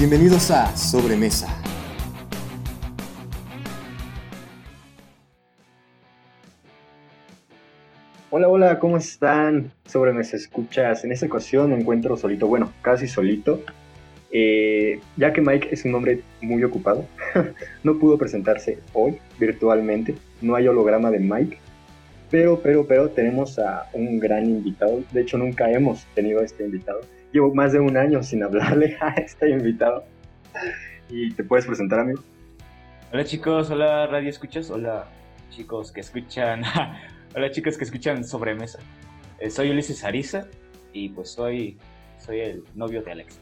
Bienvenidos a Sobremesa. Hola, hola, ¿cómo están? Sobremesa escuchas. En esta ocasión me encuentro solito, bueno, casi solito. Eh, ya que Mike es un hombre muy ocupado, no pudo presentarse hoy virtualmente, no hay holograma de Mike, pero, pero, pero tenemos a un gran invitado, de hecho nunca hemos tenido este invitado, llevo más de un año sin hablarle a este invitado y te puedes presentar a mí. Hola chicos, hola radio escuchas, hola chicos que escuchan, hola chicos que escuchan sobremesa. Eh, soy Ulises Ariza y pues soy, soy el novio de Alexis.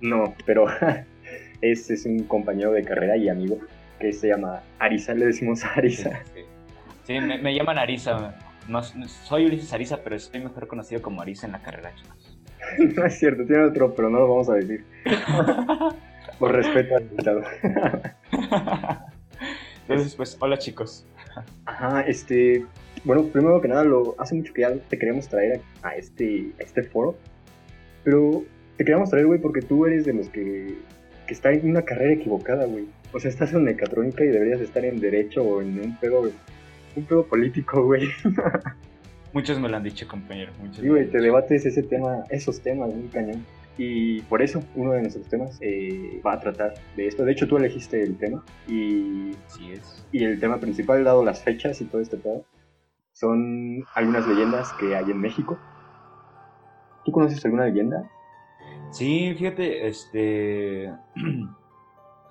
No, pero este es un compañero de carrera y amigo que se llama Arisa, le decimos Arisa. Sí, me, llaman Arisa. No, soy Ulises Arisa, pero estoy mejor conocido como Arisa en la carrera, chicos. no es cierto, tiene otro, pero no lo vamos a decir. Por respeto al invitado. Entonces, pues, hola chicos. Ajá, este. Bueno, primero que nada, lo, hace mucho que ya te queríamos traer a, este, a este foro. Pero te queríamos traer, güey, porque tú eres de los que, que está en una carrera equivocada, güey. O sea, estás en mecatrónica y deberías estar en derecho o en un pedo, un pedo político, güey. Muchos me lo han dicho, compañero. sí, güey, te debates ese tema, esos temas, muy cañón. Y por eso uno de nuestros temas eh, va a tratar de esto. De hecho, tú elegiste el tema y, sí es. y el tema principal, dado las fechas y todo este pedo, son algunas leyendas que hay en México. ¿Tú conoces alguna leyenda? Sí, fíjate, este.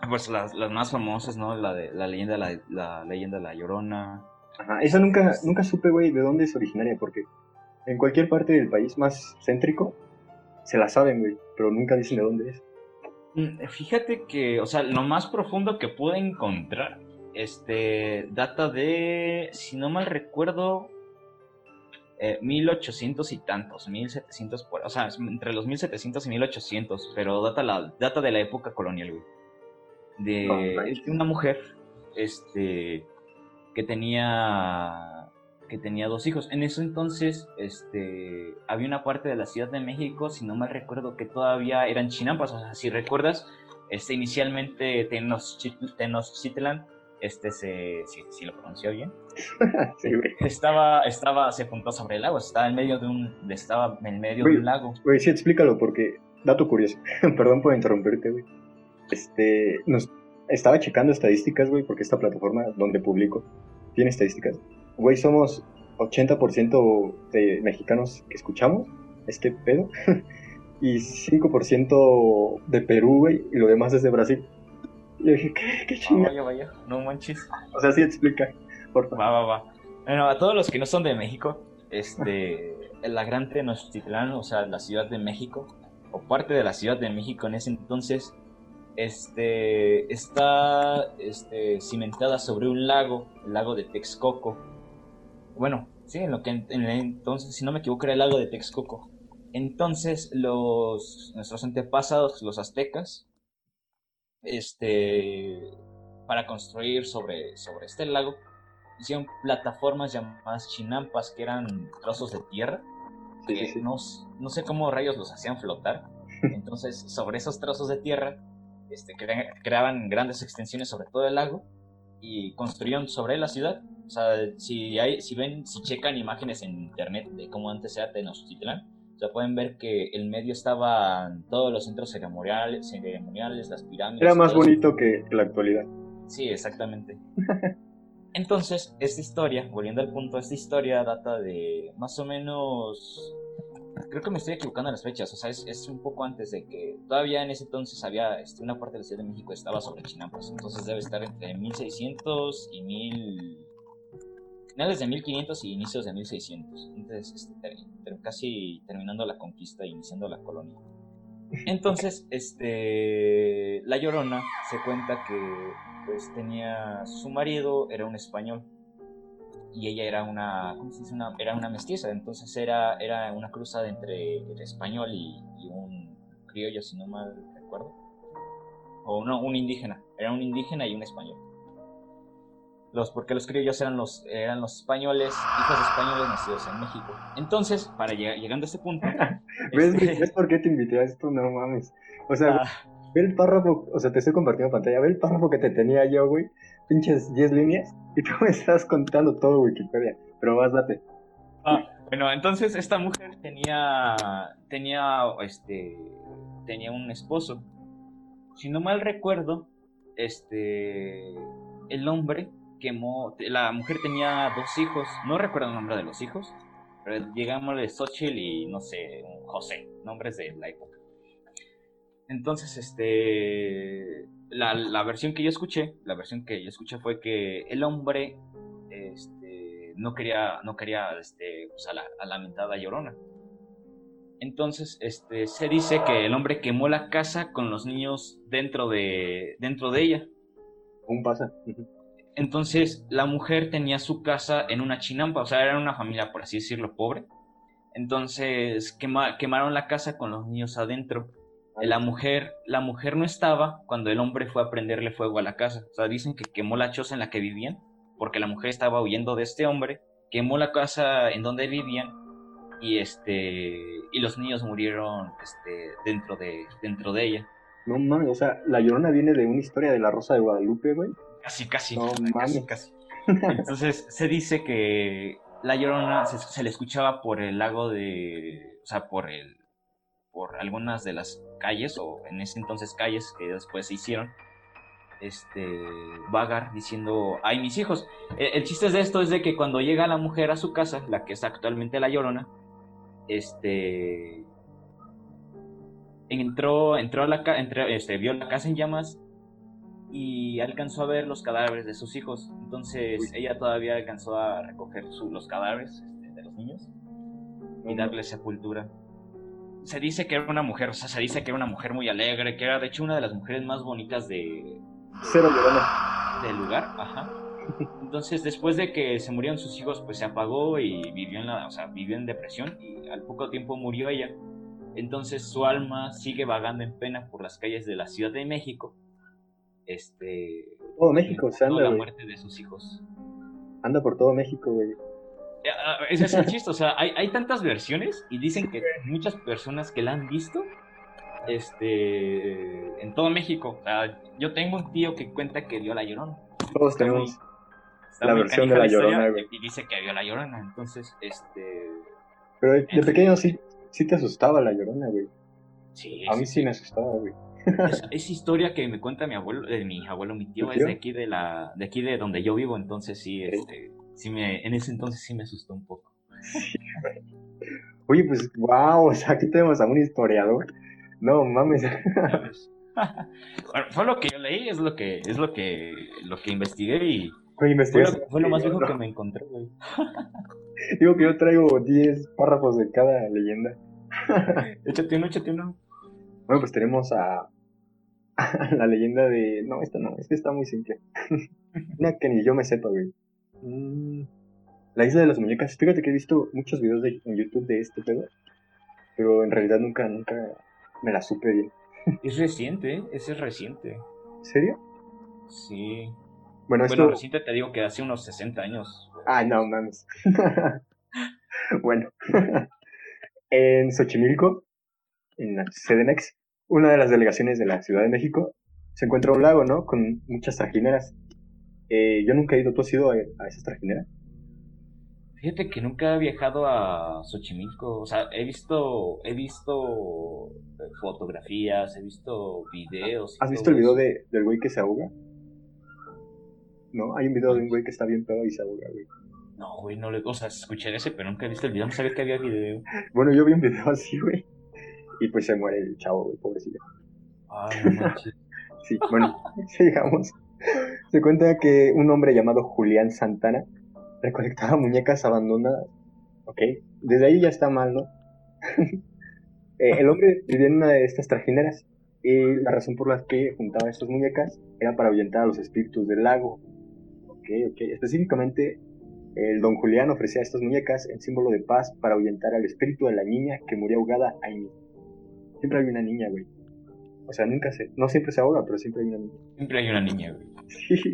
Pues las, las, más famosas, ¿no? La de la leyenda, la, la leyenda de la Llorona. Ajá, esa nunca, nunca supe, güey, de dónde es originaria, porque en cualquier parte del país más céntrico se la saben, güey, pero nunca dicen de dónde es. Mm, fíjate que, o sea, lo más profundo que pude encontrar, este, data de, si no mal recuerdo, 1800 eh, y tantos, 1700, o sea, entre los 1700 y 1800, pero data, la, data de la época colonial, güey. De, una mujer, este, que tenía, que tenía dos hijos. En eso entonces, este, había una parte de la Ciudad de México, si no mal recuerdo, que todavía eran chinampas, o sea, si recuerdas, este, inicialmente Tenochtitlan este se, si, lo pronunció bien, estaba, estaba, se apuntó sobre el lago, estaba en medio de un, estaba en medio de un lago. Güey, sí, explícalo, porque, dato curioso, perdón por interrumpirte, güey. Este, nos, estaba checando estadísticas, güey, porque esta plataforma donde publico tiene estadísticas. Güey, somos 80% de mexicanos que escuchamos este pedo y 5% de Perú, güey, y lo demás es de Brasil. Y dije, ¿qué, qué chingada? vaya, vaya, no manches. O sea, sí explica, por favor. Va, va, va. Bueno, a todos los que no son de México, este, la gran Tenochtitlán, o sea, la Ciudad de México, o parte de la Ciudad de México en ese entonces, este, está este, cimentada sobre un lago, el lago de Texcoco. Bueno, sí, en lo que en, entonces, si no me equivoco, era el lago de Texcoco. Entonces, los, nuestros antepasados, los aztecas, este, para construir sobre, sobre este lago, hicieron plataformas llamadas chinampas, que eran trozos de tierra, que No, no, sé cómo rayos los hacían flotar. Entonces, sobre esos trozos de tierra, este, creaban grandes extensiones sobre todo el lago y construyeron sobre la ciudad. O sea, si, hay, si ven, si checan imágenes en internet de cómo antes era Tenochtitlán, o sea, pueden ver que el medio estaban todos los centros ceremoniales, ceremoniales las pirámides. Era más bonito que la actualidad. Sí, exactamente. Entonces, esta historia, volviendo al punto, esta historia data de más o menos... Creo que me estoy equivocando en las fechas, o sea, es, un poco antes de que todavía en ese entonces había este, una parte de la Ciudad de México estaba sobre Chinampas, entonces debe estar entre 1600 y 1000 finales de 1500 y inicios de 1600. Entonces, este, casi terminando la conquista e iniciando la colonia. Entonces, este, La Llorona se cuenta que pues tenía su marido, era un español, y ella era una, ¿cómo se dice? Una, era una mestiza, entonces era, era una cruzada entre el español y, y un criollo, si no mal recuerdo. O no, un indígena, era un indígena y un español los, porque los criollos eran los, eran los españoles, hijos de españoles nacidos en México. Entonces, para llegando a este punto... ¿Ves, este ¿Ves por qué te invité a esto? No mames. O sea, ah. Ve el párrafo, o sea, te estoy compartiendo pantalla, ve el párrafo que te tenía yo, güey. Pinches 10 líneas y tú me estás contando todo Wikipedia. Pero más date. Ah, bueno, entonces esta mujer tenía tenía este tenía un esposo. Si no mal recuerdo, este el hombre quemó la mujer tenía dos hijos, no recuerdo el nombre de los hijos, pero de Xochitl y no sé, José, nombres de la época. Entonces, este, la, versión que yo escuché, la versión que yo escuché fue que el hombre, este, no quería, no quería, este, pues a la, a lamentada llorona. Entonces, este, se dice que el hombre quemó la casa con los niños dentro de, dentro de ella. Un pasa. Entonces, la mujer tenía su casa en una chinampa, o sea, era una familia, por así decirlo, pobre. Entonces, quemaron la casa con los niños adentro la mujer, la mujer no estaba cuando el hombre fue a prenderle fuego a la casa. O sea, dicen que quemó la choza en la que vivían, porque la mujer estaba huyendo de este hombre, quemó la casa en donde vivían y este y los niños murieron este dentro de dentro de ella. No mames, o sea, la Llorona viene de una historia de la Rosa de Guadalupe, güey. Casi, casi. No mames. Casi, Entonces, se dice que la Llorona se, se le escuchaba por el lago de, o sea, por el por algunas de las calles, o en ese entonces calles que después se hicieron, este, vagar diciendo, ay mis hijos. El, chiste de esto es de que cuando llega la mujer a su casa, la que es actualmente la llorona, este, entró, entró a la casa, este, vio la casa en llamas y alcanzó a ver los cadáveres de sus hijos. Entonces ella todavía alcanzó a recoger los cadáveres este, de los niños y darle sepultura se dice que era una mujer, o sea, se dice que era una mujer muy alegre, que era de hecho una de las mujeres más bonitas de... Cero Del lugar, ajá. Entonces, después de que se murieron sus hijos, pues se apagó y vivió en la, o sea, vivió en depresión y al poco tiempo murió ella. Entonces su alma sigue vagando en pena por las calles de la Ciudad de México. Este. Todo México, se anda. la muerte de sus hijos. Anda por todo México, güey. Ah, ese es el chiste, o sea, hay, hay tantas versiones y dicen que muchas personas que la han visto este en todo México. O sea, yo tengo un tío que cuenta que vio la llorona. Todos tenemos la versión de la llorona, Y dice que vio la llorona, entonces, este. Pero de, pequeño sí, sí te asustaba la llorona, güey. Sí. A mí sí, me asustaba, güey. Esa, historia que me cuenta mi abuelo, de mi abuelo, mi tío, es de aquí de la, de aquí de donde yo vivo, entonces sí, este, sí me, en ese entonces sí me asustó un poco. Oye, pues, wow, o sea, aquí tenemos a un historiador. No mames. bueno, fue lo que yo leí, es lo que, es lo que, lo que investigué y fue, lo, fue lo, más viejo que me encontré, güey. Digo que yo traigo 10 párrafos de cada leyenda. échate uno, échate uno. Bueno, pues tenemos a, a la leyenda de... No, esta no, es que está muy simple. Una que ni yo me sepa, güey. Mm, la isla de las muñecas. Fíjate que he visto muchos videos de, en YouTube de este pedo. Pero en realidad nunca, nunca me la supe bien. Es reciente, ¿eh? ese es reciente. ¿Serio? Sí. Bueno, bueno reciente te digo que hace unos 60 años. Ah, no mames. bueno. en Xochimilco, en la CDMX, una de las delegaciones de la Ciudad de México, se encuentra un lago, ¿no? Con muchas trajineras. Eh, yo nunca he ido, ¿tú has ido a, esas trajineras? Fíjate que nunca he viajado a Xochimilco, o sea, he visto, he visto eh, fotografías, he visto videos. ¿Has visto el video de, del güey que se ahoga? No, hay un video de un güey que está bien pedo y se ahoga, güey. No, güey, no le, o sea, escuché ese, pero nunca he visto el video, no sabía que había video. Bueno, yo vi un video así, güey, y pues se muere el chavo, güey, pobrecillo. Ah, no sí, bueno, sigamos. Se cuenta que un hombre llamado Julián Santana recolectaba muñecas abandonadas. Ok, desde ahí ya está mal, ¿no? Eh, el hombre vivía en una de estas trajineras y la razón por la que juntaba estas muñecas era para ahuyentar a los espíritus del lago. Ok, ok. Específicamente, el don Julián ofrecía estas muñecas en símbolo de paz para ahuyentar al espíritu de la niña que murió ahogada ahí mismo. Siempre hay una niña, güey. O sea, nunca se, no siempre se ahoga, pero siempre hay una niña. Siempre hay una niña, güey. Sí.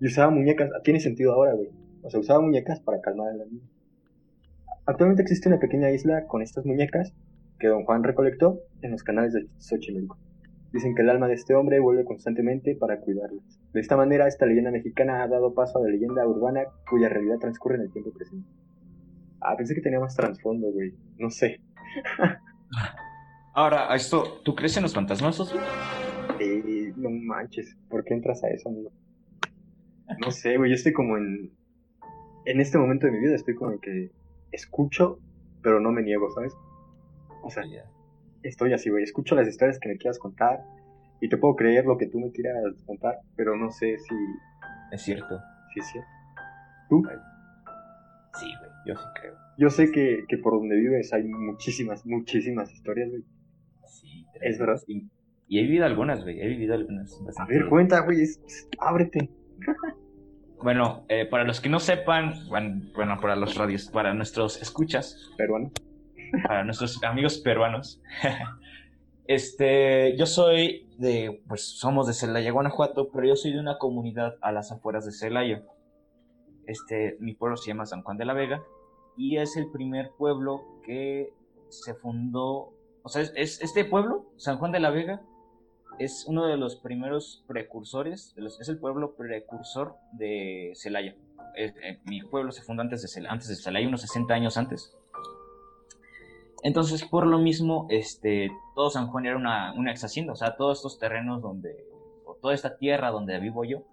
Y usaba muñecas, tiene sentido ahora, güey. O sea, usaba muñecas para calmar a la niña. Actualmente existe una pequeña isla con estas muñecas que don Juan recolectó en los canales de Xochimilco. Dicen que el alma de este hombre vuelve constantemente para cuidarlas. De esta manera, esta leyenda mexicana ha dado paso a la leyenda urbana cuya realidad transcurre en el tiempo presente. Ah, pensé que tenía más trasfondo, güey. No sé. Ahora, a esto, ¿tú crees en los fantasmas? Eh, no manches, ¿por qué entras a eso, amigo? No sé, güey, yo estoy como en... En este momento de mi vida estoy como en que escucho, pero no me niego, ¿sabes? O sea, Ya. estoy así, güey, escucho las historias que me quieras contar y te puedo creer lo que tú me quieras contar, pero no sé si, Es cierto. si es cierto. ¿Tú? Sí, güey, yo sí creo. Yo sé que, que por donde vives hay muchísimas, muchísimas historias, güey. Sí, Es verdad. Y, he vivido algunas, güey, he vivido algunas. A bastante. ver, cuenta, güey, ábrete. Bueno, eh, para los que no sepan, bueno, para los radios, para nuestros escuchas, Peruano. para nuestros amigos peruanos, este, yo soy de, pues somos de Celaya, Guanajuato, pero yo soy de una comunidad a las afueras de Celaya. Este, mi pueblo se llama San Juan de la Vega y es el primer pueblo que se fundó, o sea, es, es- este pueblo, San Juan de la Vega, es uno de los primeros precursores, es el pueblo precursor de Celaya. Eh, mi pueblo se fundó antes de, Celaya, antes de Celaya, unos 60 años antes. Entonces, por lo mismo, este, todo San Juan era una, una ex hacienda, o sea, todos estos terrenos donde, o toda esta tierra donde vivo yo,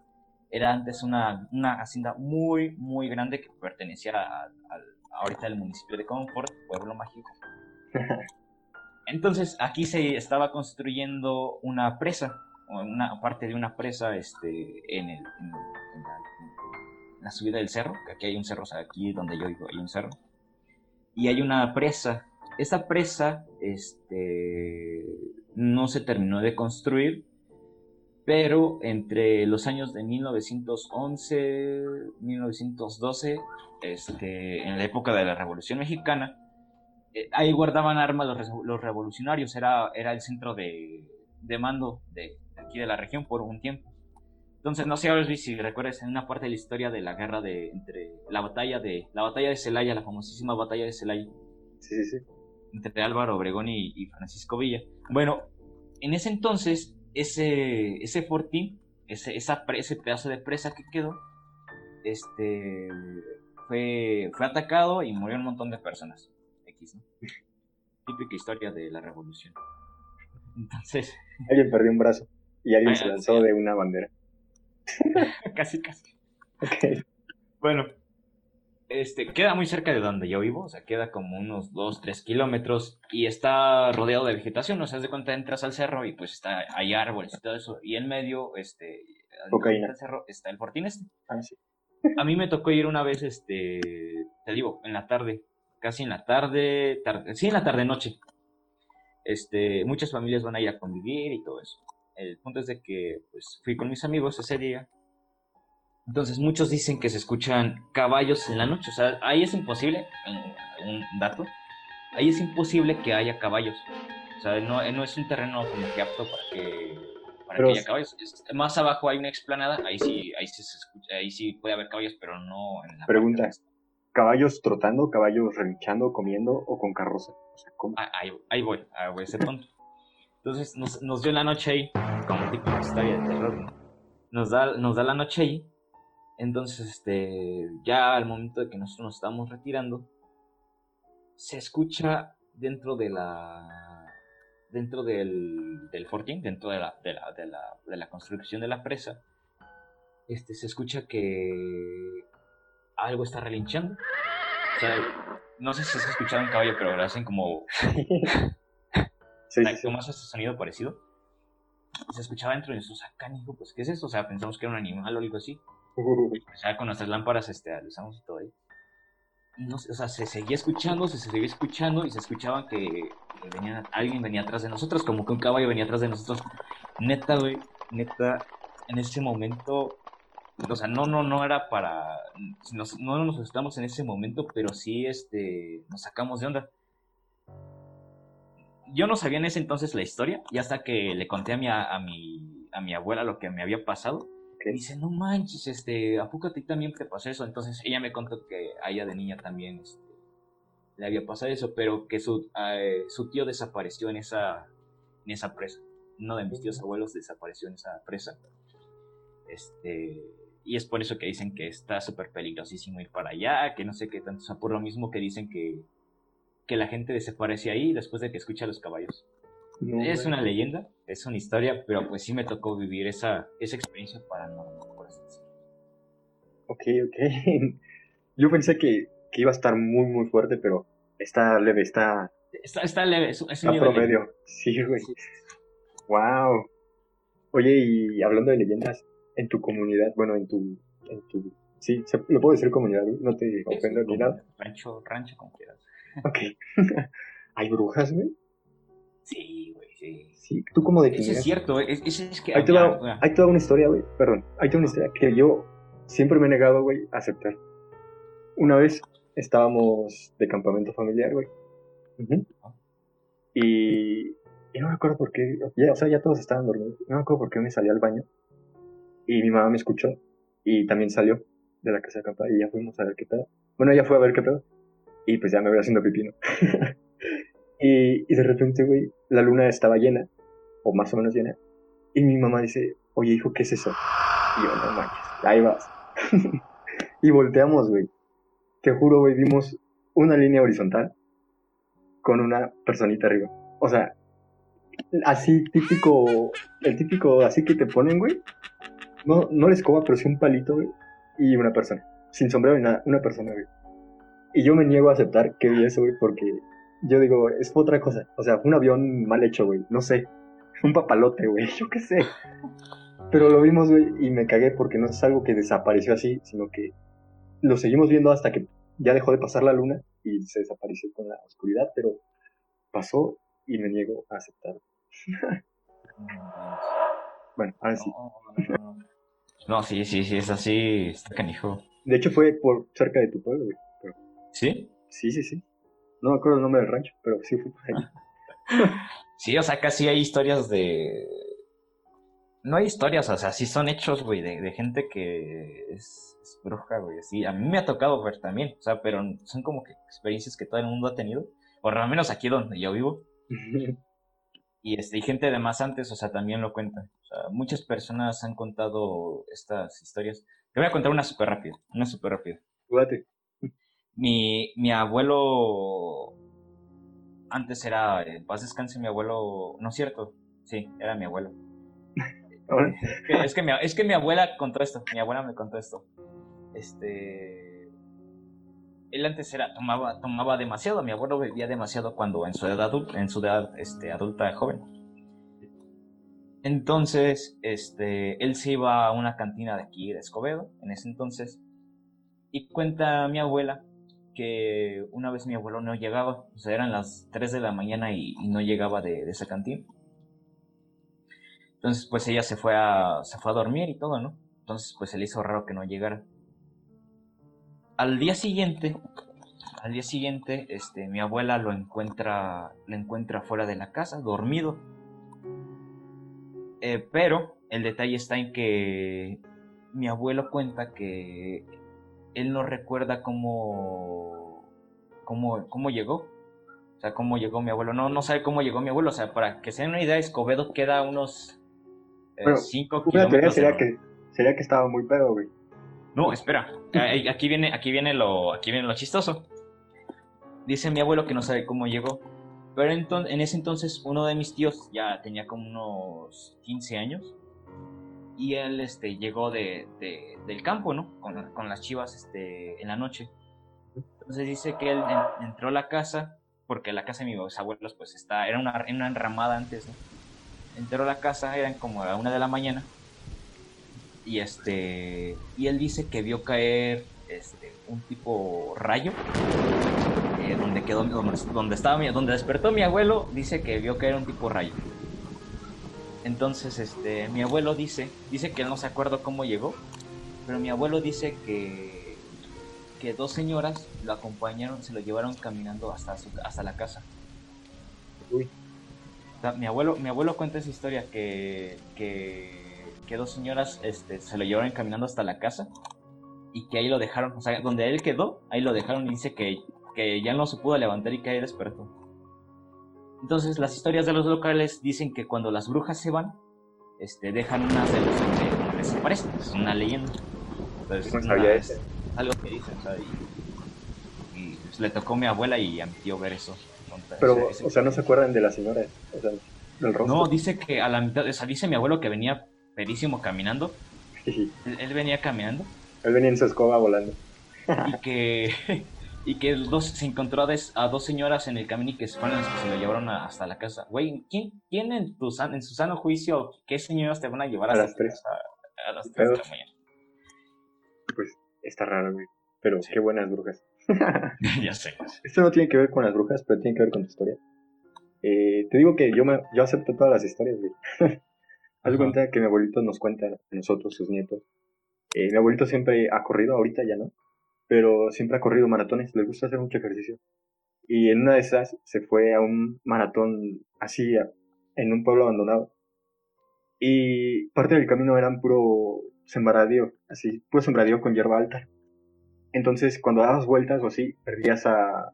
era antes una, una hacienda muy, muy grande que pertenecía a- ahorita al municipio de Comfort, pueblo mágico. Entonces, aquí se estaba construyendo una presa, una parte de una presa este, en, el, la, subida del cerro, aquí hay un cerro, o sea, aquí donde yo vivo hay un cerro, y hay una presa. Esta presa este, no se terminó de construir, pero entre los años de 1911, 1912, este, en la época de la Revolución Mexicana, ahí guardaban armas los, revolucionarios, era, era el centro de, de mando de, de aquí de la región por un tiempo. Entonces, no sé si recuerdas en una parte de la historia de la guerra de entre la batalla de la batalla de Celaya, la famosísima batalla de Celaya, Sí, sí, sí. entre Álvaro Obregón y, y Francisco Villa. Bueno, en ese entonces, ese, ese fortín, ese, esa ese pedazo de presa que quedó, este, fue, fue atacado y murió un montón de personas. X, ¿no? Típica historia de la revolución. Entonces, Alguien perdió un brazo y alguien Ah, se lanzó de una bandera. casi, casi. Bueno, este, queda muy cerca de donde yo vivo, o sea, queda como unos 2, 3 kilómetros y está rodeado de vegetación, o sea, de cuenta entras al cerro y pues está, hay árboles y todo eso, y en medio, este, del cerro está el fortín este. Ah, sí. A mí me tocó ir una vez, este, te digo, en la tarde, casi en la tarde, tarde sí, en la tarde noche. Este, muchas familias van a ir a convivir y todo eso. El punto es de que, pues, fui con mis amigos ese día. Entonces, muchos dicen que se escuchan caballos en la noche. O sea, ahí es imposible, un- un dato, ahí es imposible que haya caballos. O sea, no, no es un terreno como que apto para que, para Pero que haya caballos. Es- más abajo hay una explanada, ahí sí, ahí sí se escucha, ahí sí puede haber caballos, pero no en la Pregunta. parte ¿Caballos trotando, caballos relinchando, comiendo o con carroza? Ah, Ahí, voy, ahí voy a ese punto. Entonces nos, nos dio la noche ahí, como tipo de historia de terror, ¿no? Nos da, nos da la noche ahí. Entonces, este, ya al momento de que nosotros nos estamos retirando, se escucha dentro de la. dentro del, del fortín, dentro de la, de, la, de, la, de la construcción de la presa, este, se escucha que algo está relinchando. O sea, no sé si has escuchado un caballo, pero lo hacen como Sí, sí, sí. ¿Cómo hace ese sonido parecido? Y se escuchaba dentro de nosotros acá, dijo, pues, ¿qué es eso? O sea, pensamos que era un animal o algo así. Pues ya con nuestras lámparas, este, avisamos y todo ahí. Y no sé, o sea, se seguía escuchando, se seguía escuchando y se escuchaba que, que venía, alguien venía atrás de nosotros, como que un caballo venía atrás de nosotros. Neta, güey, neta, en ese momento, o sea, no, no, no era para, nos- no nos asustamos en ese momento, pero sí, este, nos sacamos de onda yo no sabía en ese entonces la historia y hasta que le conté a mi, a, mi, a mi abuela lo que me había pasado. Y dice, no manches, este, ¿a poco a ti también te pasó eso? Entonces ella me contó que a ella de niña también este, le había pasado eso, pero que su, eh, su tío desapareció en esa, en esa presa. uno de mis tíos abuelos desapareció en esa presa. Este, y es por eso que dicen que está súper peligrosísimo ir para allá, que no sé qué tanto, o sea, por lo mismo que dicen que, que la gente desaparece ahí después de que escucha a los caballos. es una leyenda, es una historia, pero pues sí me tocó vivir esa, esa experiencia paranormal, por así decirlo. Ok, ok. Yo pensé que, que, iba a estar muy, muy fuerte, pero está leve, está... Está, está leve, es, es un promedio. Sí, güey. Wow. Oye, y hablando de leyendas, en tu comunidad, bueno, en tu, en tu, sí, lo puedo decir comunidad, no te ofendo ni nada. Rancho, rancho como quieras. Ok. ¿Hay brujas, güey? Sí, güey, sí. Sí, ¿tú cómo de Eso es cierto, es, es, que... Hay toda, hay toda una historia, güey, perdón, hay toda una historia que yo siempre me he negado, güey, a aceptar. Una vez estábamos de campamento familiar, güey. Y, y no me acuerdo por qué, ya, o sea, ya todos estaban dormidos. No me acuerdo por qué me salí al baño y mi mamá me escuchó y también salió de la casa de acampada y ya fuimos a ver qué pedo. Bueno, ella fue a ver qué pedo y pues ya me voy haciendo pipino. y, y de repente, güey, la luna estaba llena, o más o menos llena, y mi mamá dice, oye hijo, ¿qué es eso? Y yo, no manches, ahí vas. y volteamos, güey. Te juro, güey, vimos una línea horizontal con una personita arriba. O sea, así típico, el típico así que te ponen, güey, no, no la escoba, pero sí un palito, güey, y una persona. Sin sombrero ni nada, una persona, güey. Y yo me niego a aceptar que vi eso, güey, porque yo digo, es otra cosa. O sea, fue un avión mal hecho, güey, no sé. Un papalote, güey, yo qué sé. Pero lo vimos, güey, y me cagué porque no es algo que desapareció así, sino que lo seguimos viendo hasta que ya dejó de pasar la luna y se desapareció con la oscuridad, pero pasó y me niego a aceptar. bueno, ahora sí. No, sí, sí, sí, es así, está canijo. De hecho fue por cerca de tu pueblo, güey. ¿Sí? Sí, sí, sí. No me acuerdo el nombre del rancho, pero sí fue por ahí. sí, o sea, casi hay historias de... No hay historias, o sea, sí son hechos, güey, de, gente que es, bruja, güey. Sí, a mí me ha tocado ver también, o sea, pero son como que experiencias que todo el mundo ha tenido, por lo menos aquí donde yo vivo. y, este, y gente de más antes, o sea, también lo cuentan muchas personas han contado estas historias. Te voy a contar una súper rápida, una súper rápida. Mi, mi abuelo, antes era, en paz descanse mi abuelo, no es cierto, sí, era mi abuelo. es, que mi, es que mi abuela contó esto, mi abuela me contó esto. Este, él antes era, tomaba, tomaba demasiado, mi abuelo bebía demasiado cuando en su edad adulta, en su edad este, adulta joven. Entonces, este, él se iba a una cantina de aquí, de Escobedo, en ese entonces, y cuenta mi abuela que una vez mi abuelo no llegaba, o sea, eran las 3 de la mañana y, no llegaba de, esa cantina. Entonces, pues ella se fue, a, se fue a dormir y todo, ¿no? Entonces, pues se le hizo raro que no llegara. Al día siguiente, al día siguiente, este, mi abuela lo encuentra, lo encuentra fuera de la casa, dormido eh, pero el detalle está en que mi abuelo cuenta que él no recuerda cómo, cómo, cómo llegó. O sea, cómo llegó mi abuelo. No, no sabe cómo llegó mi abuelo. O sea, para que se den una idea, Escobedo queda unos 5 eh, kilómetros. Sería que, sería que estaba muy pedo, güey. No, espera. Aquí viene, aquí viene lo, aquí viene lo chistoso. Dice mi abuelo que no sabe cómo llegó. Pero en ese entonces uno de mis tíos ya tenía como unos 15 años y él este, llegó de, del campo, ¿no? Con, las chivas este, en la noche. Entonces dice que él entró a la casa, porque la casa de mis abuelos pues está, era una, una enramada antes, ¿no? Entró a la casa, eran como a una de la mañana. Y este, y él dice que vio caer este, un tipo rayo eh, donde quedó, donde, estaba donde despertó mi abuelo, dice que vio era un tipo rayo. Entonces, este, mi abuelo dice, dice que él no se acuerda cómo llegó, pero mi abuelo dice que, que dos señoras lo acompañaron, se lo llevaron caminando hasta, hasta la casa. Uy. mi abuelo, mi abuelo cuenta esa historia que, que, que dos señoras este, se lo llevaron caminando hasta la casa y que ahí lo dejaron, o sea, donde él quedó, ahí lo dejaron y dice que que ya no se pudo levantar y que ahí despertó. Entonces las historias de los locales dicen que cuando las brujas se van, este, dejan unas de los que desaparecen. Es una leyenda. Entonces, No una- sabía es eso. algo que dicen, o sea, y, y, pues, le tocó a mi abuela y a mi tío ver eso. Pero, ese- o sea, no se acuerdan de la señora, o sea, del rostro. no, dice que a la mitad, o sea, dice mi abuelo que venía pedísimo caminando. Él Él, él venía caminando venía en su escoba volando. y que y que dos, se encontró a, des- a dos señoras en el camino y que fueron las que se lo llevaron a- hasta la casa. Güey, ¿quién, quién en, tu san- en su sano juicio, qué señoras te van a llevar A hasta las tres. casa a las 3 de la mañana? Pues está raro, güey. Pero Sí. qué buenas brujas. ya sé. Esto no tiene que ver con las brujas, pero tiene que ver con tu historia. Eh, te digo que yo, me, yo acepto todas las historias, güey. Haz de cuenta que mi abuelito nos cuenta a nosotros, sus nietos. Eh, mi abuelito siempre ha corrido, ahorita ya no, pero siempre ha corrido maratones, le gusta hacer mucho ejercicio. Y en una de esas se fue a un maratón así, a- en un pueblo abandonado. Y parte del camino eran puro sembradío, así, puro sembradío con hierba alta. Entonces, cuando dabas vueltas o así, perdías a,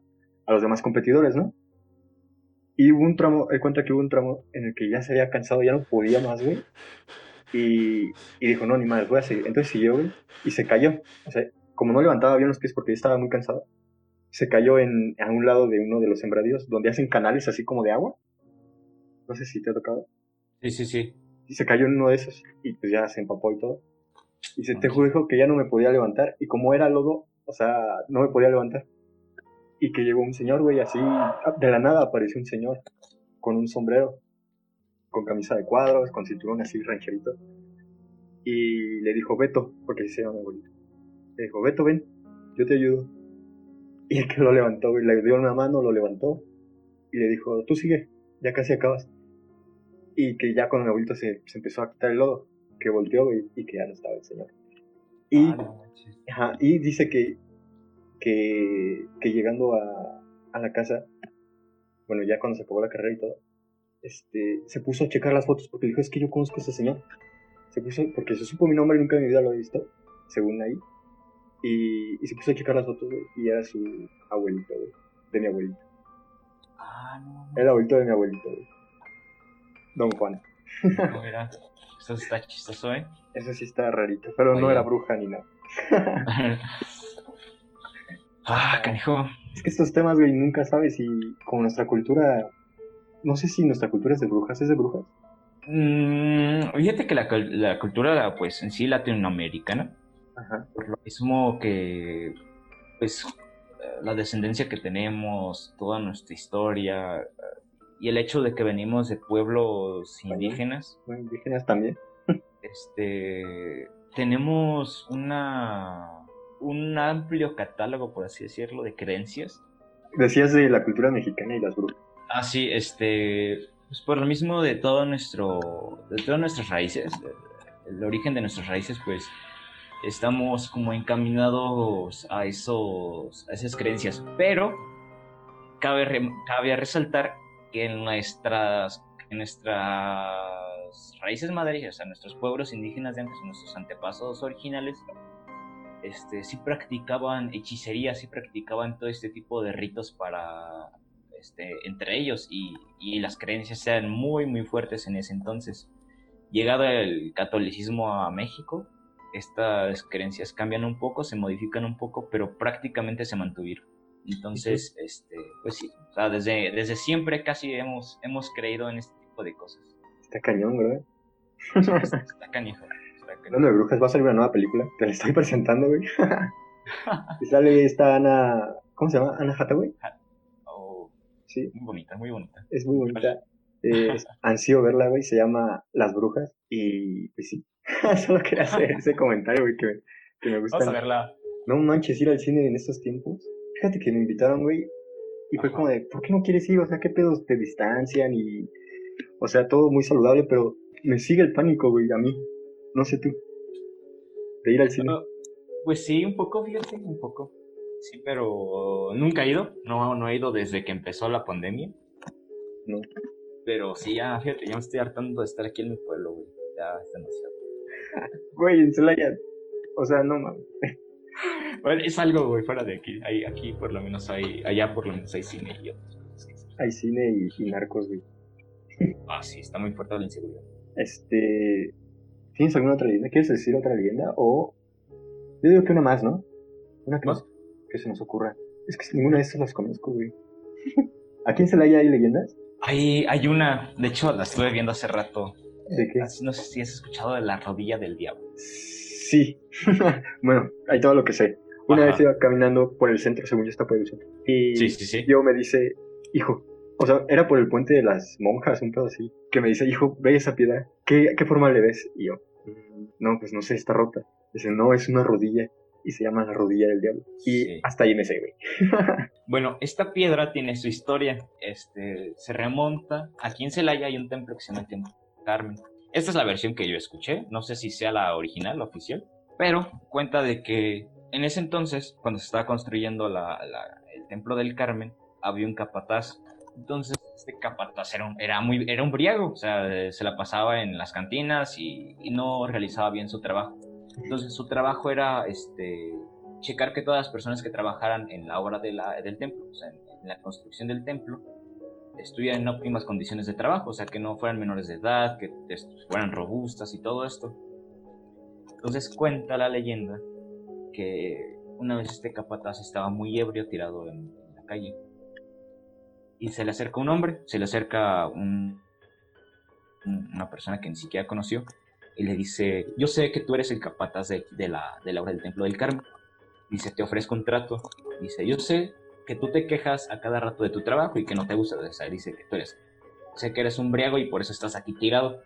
a los demás competidores, ¿no? Y hubo un tramo, él cuenta que hubo un tramo en el que ya se había cansado, ya no podía más, güey. Y, y dijo, no, ni más, voy a seguir. Entonces siguió, güey, y se cayó. O sea, como no levantaba bien los pies porque ya estaba muy cansado, se cayó en, a un lado de uno de los sembradíos, donde hacen canales así como de agua. No sé si te ha tocado. Sí, sí, sí. Y se cayó en uno de esos, y pues ya se empapó y todo. Y se te dijo que ya no me podía levantar, y como era lodo, o sea, no me podía levantar. Y que llegó un señor, güey, así, de la nada apareció un señor, con un sombrero, con camisa de cuadros, con cinturón así rancherito. Y le dijo, Beto, porque se llama mi abuelito. Le dijo, Beto, ven, yo te ayudo. Y el que lo levantó, güey, le dio una mano, lo levantó, y le dijo, tú sigue, ya casi acabas. Y que ya cuando mi abuelito se, se empezó a quitar el lodo, que volteó, güey, y que ya no estaba el señor. Y, Ah, no ajá, y dice que, que, que llegando a, a la casa, bueno, ya cuando se acabó la carrera y todo, este, se puso a checar las fotos porque dijo, es que yo conozco a ese señor. Se puso, porque se supo mi nombre, nunca en mi vida lo he visto, según ahí. Y, y se puso a checar las fotos, güey, y era su abuelito, güey, de mi abuelito. Ah, no. Era el abuelito de mi abuelito, güey. Don Juan. no era. Eso está chistoso, ¿eh? Eso sí está rarito, pero no era bruja ni nada. ah, canijo. Es que estos temas, güey, nunca sabes si como nuestra cultura, no sé si nuestra cultura es de brujas, ¿es de brujas? Mm, fíjate que la, la cultura, pues en sí latinoamericana, Ajá. por lo mismo que, pues, eh, la descendencia que tenemos, toda nuestra historia, y el hecho de que venimos de pueblos indígenas, Bueno, indígenas también. este, tenemos una, un amplio catálogo, por así decirlo, de creencias. Decías de la cultura mexicana y las brujas. Ah, sí, este, pues por lo mismo de todo nuestro, de todas nuestras raíces, el, origen de nuestras raíces, pues estamos como encaminados a esos, a esas creencias. Pero cabe, cabe resaltar que en nuestras, en nuestras raíces madres, o sea, nuestros pueblos indígenas de antes, nuestros antepasados originales, este, sí practicaban hechicería, sí practicaban todo este tipo de ritos para, este, entre ellos y, y las creencias eran muy, muy fuertes en ese entonces. Llegado el catolicismo a México, estas creencias cambian un poco, se modifican un poco, pero prácticamente se mantuvieron. Entonces, este, pues sí, o sea, desde, desde siempre casi hemos, hemos creído en este tipo de cosas. Está cañón, güey. Está, está canijo. Hablando de brujas, va a salir una nueva película. Te la estoy presentando, güey. y sale esta Ana. ¿Cómo se llama? Ana Hathaway. Oh, Sí, muy bonita, muy bonita. es muy bonita. Eh, ansío verla, güey. Se llama Las Brujas. Y pues sí. Solo quería hacer ese comentario, güey, que, me- que me gusta. Vamos a verla. No manches ir al cine en estos tiempos. Fíjate que me invitaron, güey. Y fue Ajá. como de, ¿por qué no quieres ir? O sea, ¿qué pedos te distancian? Y. O sea, todo muy saludable, pero me sigue el pánico, güey, a mí. No sé tú. De ir al cine. Ah, Pues sí, un poco, fíjate, un poco. Sí, pero nunca he ido. No, no he ido desde que empezó la pandemia. No. Pero sí, ya, fíjate, ya me estoy hartando de estar aquí en mi pueblo, güey. Ya es demasiado. Güey, en Celaya. O sea, no mames. Bueno, es algo, güey, fuera de aquí. Hay, aquí por lo menos hay, allá por lo menos hay cine y otras cosas que hacer. hay cine y, y narcos, güey. Ah, sí, está muy fuerte la inseguridad. Este. ¿Tienes alguna otra leyenda? ¿Quieres decir otra leyenda? O. Yo digo que una más, ¿no? Una que, ¿Más? nos- que se nos ocurra. Es que ninguna de estas las conozco, güey. ¿A quién se le hay leyendas? Hay, hay una, de hecho la estuve viendo hace rato. ¿De qué? No sé si has escuchado de la rodilla del diablo. Sí. bueno, hay todo lo que sé. Una Ajá. vez iba caminando por el centro, según yo está por el centro. Y Sí, sí, sí. Diego me dice, hijo, o sea, era por el puente de las monjas, un pedo así, que me dice, hijo, ve esa piedra, ¿qué, qué forma le ves? Y yo, "Mm, no, pues no sé, está rota. Dice, no, es una rodilla, y se llama la rodilla del diablo. Y Sí. hasta ahí me sé, güey. Bueno, esta piedra tiene su historia. Este, se remonta. Aquí en Celaya hay un templo que se llama el Templo Carmen. Esta es la versión que yo escuché. No sé si sea la original, la oficial. Pero cuenta de que en ese entonces, cuando se estaba construyendo la- la- el Templo del Carmen, había un capataz. Entonces, este capataz era un, era muy, era briago. O sea, se la pasaba en las cantinas y, y no realizaba bien su trabajo. Entonces, su trabajo era este, checar que todas las personas que trabajaran en la obra de la- del templo, o sea, en, en la construcción del templo, estuvieran en óptimas condiciones de trabajo, o sea, que no fueran menores de edad, que fueran robustas y todo esto. Entonces cuenta la leyenda que una vez este capataz estaba muy ebrio tirado en, en la calle y se le acerca un hombre, se le acerca un- un- una persona que ni siquiera conoció y le dice, yo sé que tú eres el capataz de, de la, de la obra del Templo del Carmen. Dice, te ofrezco un trato. Dice, yo sé que tú te quejas a cada rato de tu trabajo y que no te gusta. O sea, dice que tú eres, sé que eres un briago y por eso estás aquí tirado.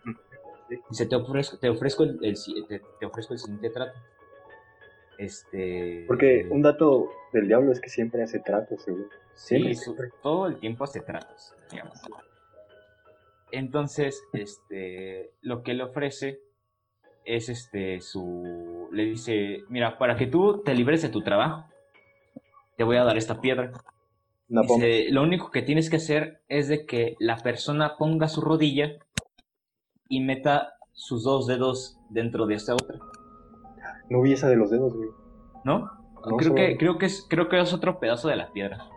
Dice, te ofrezco, te ofrezco el, siguiente trato. Este... Porque un dato del diablo es que siempre hace tratos, seguro. Sí, Siempre, siempre. todo el tiempo hace tratos, digamos. Entonces, este, lo que le ofrece es este, su, le dice, mira, para que tú te libres de tu trabajo, te voy a dar esta piedra. Dice, lo único que tienes que hacer es de que la persona ponga su rodilla y meta sus dos dedos dentro de esta otra, No vi esa de los dedos, güey. ¿no? No, creo, solo- que, creo, que es, creo que es otro pedazo de la piedra.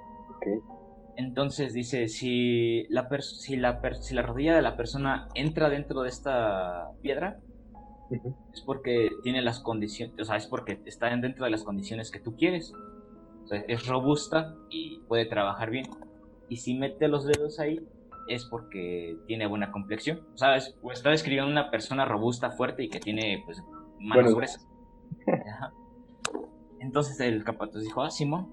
Entonces dice, si la, si, la si la rodilla de la persona entra dentro de esta piedra, es porque tiene las condiciones, o sea, es porque está dentro de las condiciones que tú quieres. O sea, es robusta y puede trabajar bien. Y si mete los dedos ahí, es porque tiene buena complexión. O sea, es- o está describiendo una persona robusta, fuerte y que tiene, pues, manos Buenos gruesas. Entonces el capataz dijo, ah, Simón,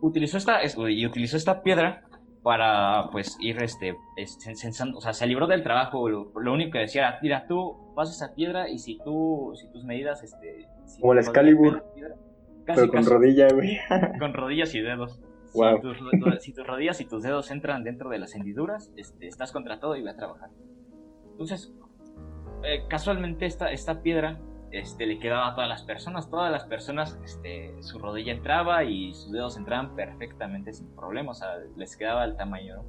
utilizó esta, es- y utilizó esta piedra para, pues, ir, este, es- censando, o sea, se libró del trabajo, lo, lo único que decía era, mira, tú vas a esa piedra y si tú, si tus medidas, este... si Como rodilla Excalibur, piedra, casi, Pero con casi, rodilla, güey. con rodillas y dedos. Wow. Si, tus, ro- si tus rodillas y tus dedos entran dentro de las hendiduras, este, estás contra todo y ve a trabajar. Entonces, eh, casualmente esta, esta piedra este, le quedaba a todas las personas. Todas las personas, este, su rodilla entraba y sus dedos entraban perfectamente sin problema. O sea, les quedaba el tamaño.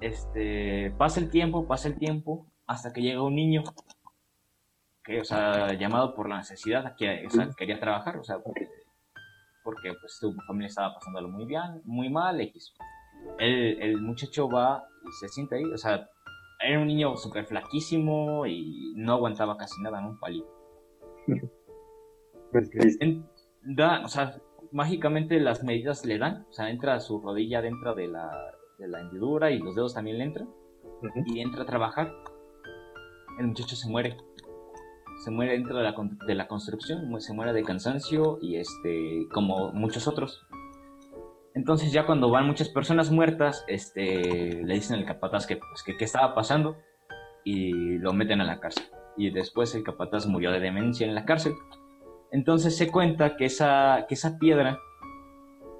Este, pasa el tiempo, pasa el tiempo, hasta que llega un niño. Que, o sea, llamado por la necesidad, que o sea, quería trabajar, o sea, porque, porque pues su familia estaba pasándolo muy bien, muy mal, X. El, el muchacho va y se siente ahí, o sea, era un niño súper flaquísimo y no aguantaba casi nada, ¿no? Un palito. Pues. En- da, o sea, mágicamente las medidas le dan, o sea, entra su rodilla dentro de la, de la hendidura y los dedos también le entran y entra a trabajar. El muchacho se muere. Se muere dentro de la, de la construcción, se muere de cansancio y este, como muchos otros. Entonces ya cuando van muchas personas muertas, este, le dicen al capataz que, pues, que qué estaba pasando y lo meten a la cárcel. Y después el capataz murió de demencia en la cárcel. Entonces se cuenta que esa, que esa piedra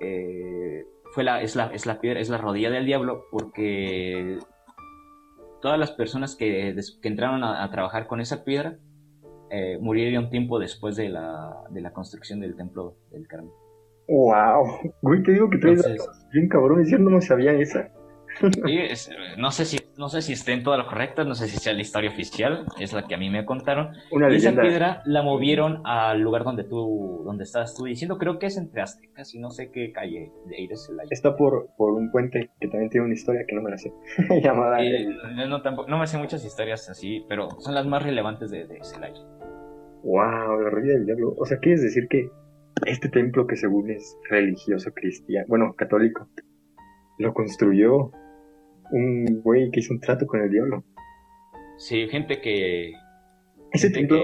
eh, fue la, es, la, es la piedra, es la rodilla del diablo porque todas las personas que, que entraron a, a trabajar con esa piedra eh, murieron tiempo después de la, de la construcción del templo del Carmen. Wow. Güey, te digo que traes Entonces- bien cabrones. Yo no me sabía esa. no, sé si, no sé si esté en todo lo correcto, no sé si sea la historia oficial, es la que a mí me contaron. Una y esa piedra la movieron al lugar donde tú, donde estás tú diciendo, creo que es entre Aztecas y no sé qué calle de ahí de Celaya. Está por, por un puente que también tiene una historia que no me la sé, llamada... Eh, no, tampoco, no me sé muchas historias así, pero son las más relevantes de, de Celaya. Wow, la del diablo. O sea, ¿quieres decir que este templo que según es religioso cristiano, bueno, católico, lo construyó un güey que hizo un trato con el diablo. Sí, gente que... Ese templo,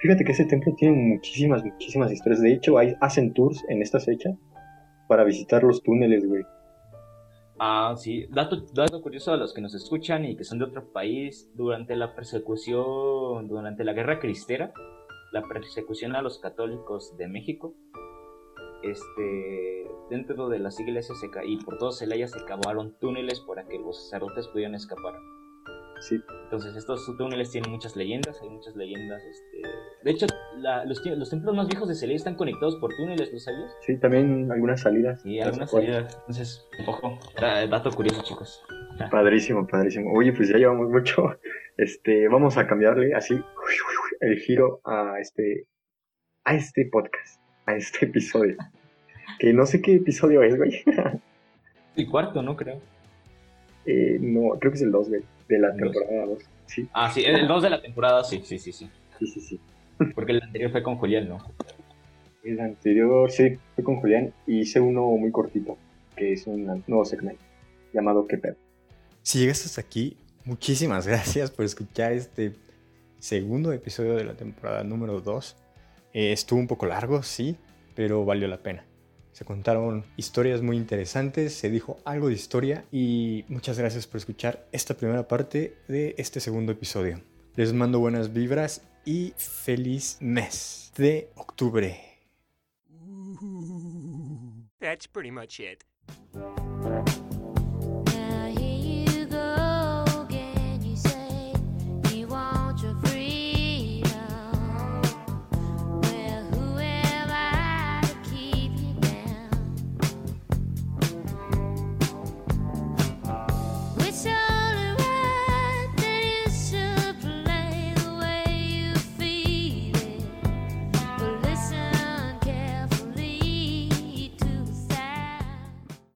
fíjate que ese templo tiene muchísimas, muchísimas historias. De hecho, hay, hacen tours en esta fecha para visitar los túneles, güey. Ah, sí. Dato, dato curioso a los que nos escuchan y que son de otro país, durante la persecución, durante la guerra cristera, la persecución a los católicos de México, este, dentro de las iglesias se y por todo Celaya se cavaron túneles para que los sacerdotes pudieran escapar. Sí. Entonces estos túneles tienen muchas leyendas, hay muchas leyendas. Este... De hecho, los, los, templos más viejos de Celaya están conectados por túneles, ¿lo sabías? Sí, también algunas salidas. Sí, algunas salidas. Entonces, ojo, dato curioso, chicos. Padrísimo, padrísimo. Oye, pues ya llevamos mucho. Este, vamos a cambiarle así el giro a este, a este podcast, a este episodio. que no sé qué episodio es, güey. el cuarto, ¿no? Creo. Eh, no, creo que es el 2, güey, de la temporada 2. Sí. Ah, sí, el 2 de la temporada, sí, sí, sí, sí. Sí, sí, sí. Porque el anterior fue con Julián, ¿no? El anterior, sí, fue con Julián y hice uno muy cortito, que es un nuevo segmento llamado ¿Qué pedo? Si llegaste hasta aquí, muchísimas gracias por escuchar este segundo episodio de la temporada número 2. Eh, estuvo un poco largo, sí, pero valió la pena. Se contaron historias muy interesantes, se dijo algo de historia y muchas gracias por escuchar esta primera parte de este segundo episodio. Les mando buenas vibras y feliz mes de octubre.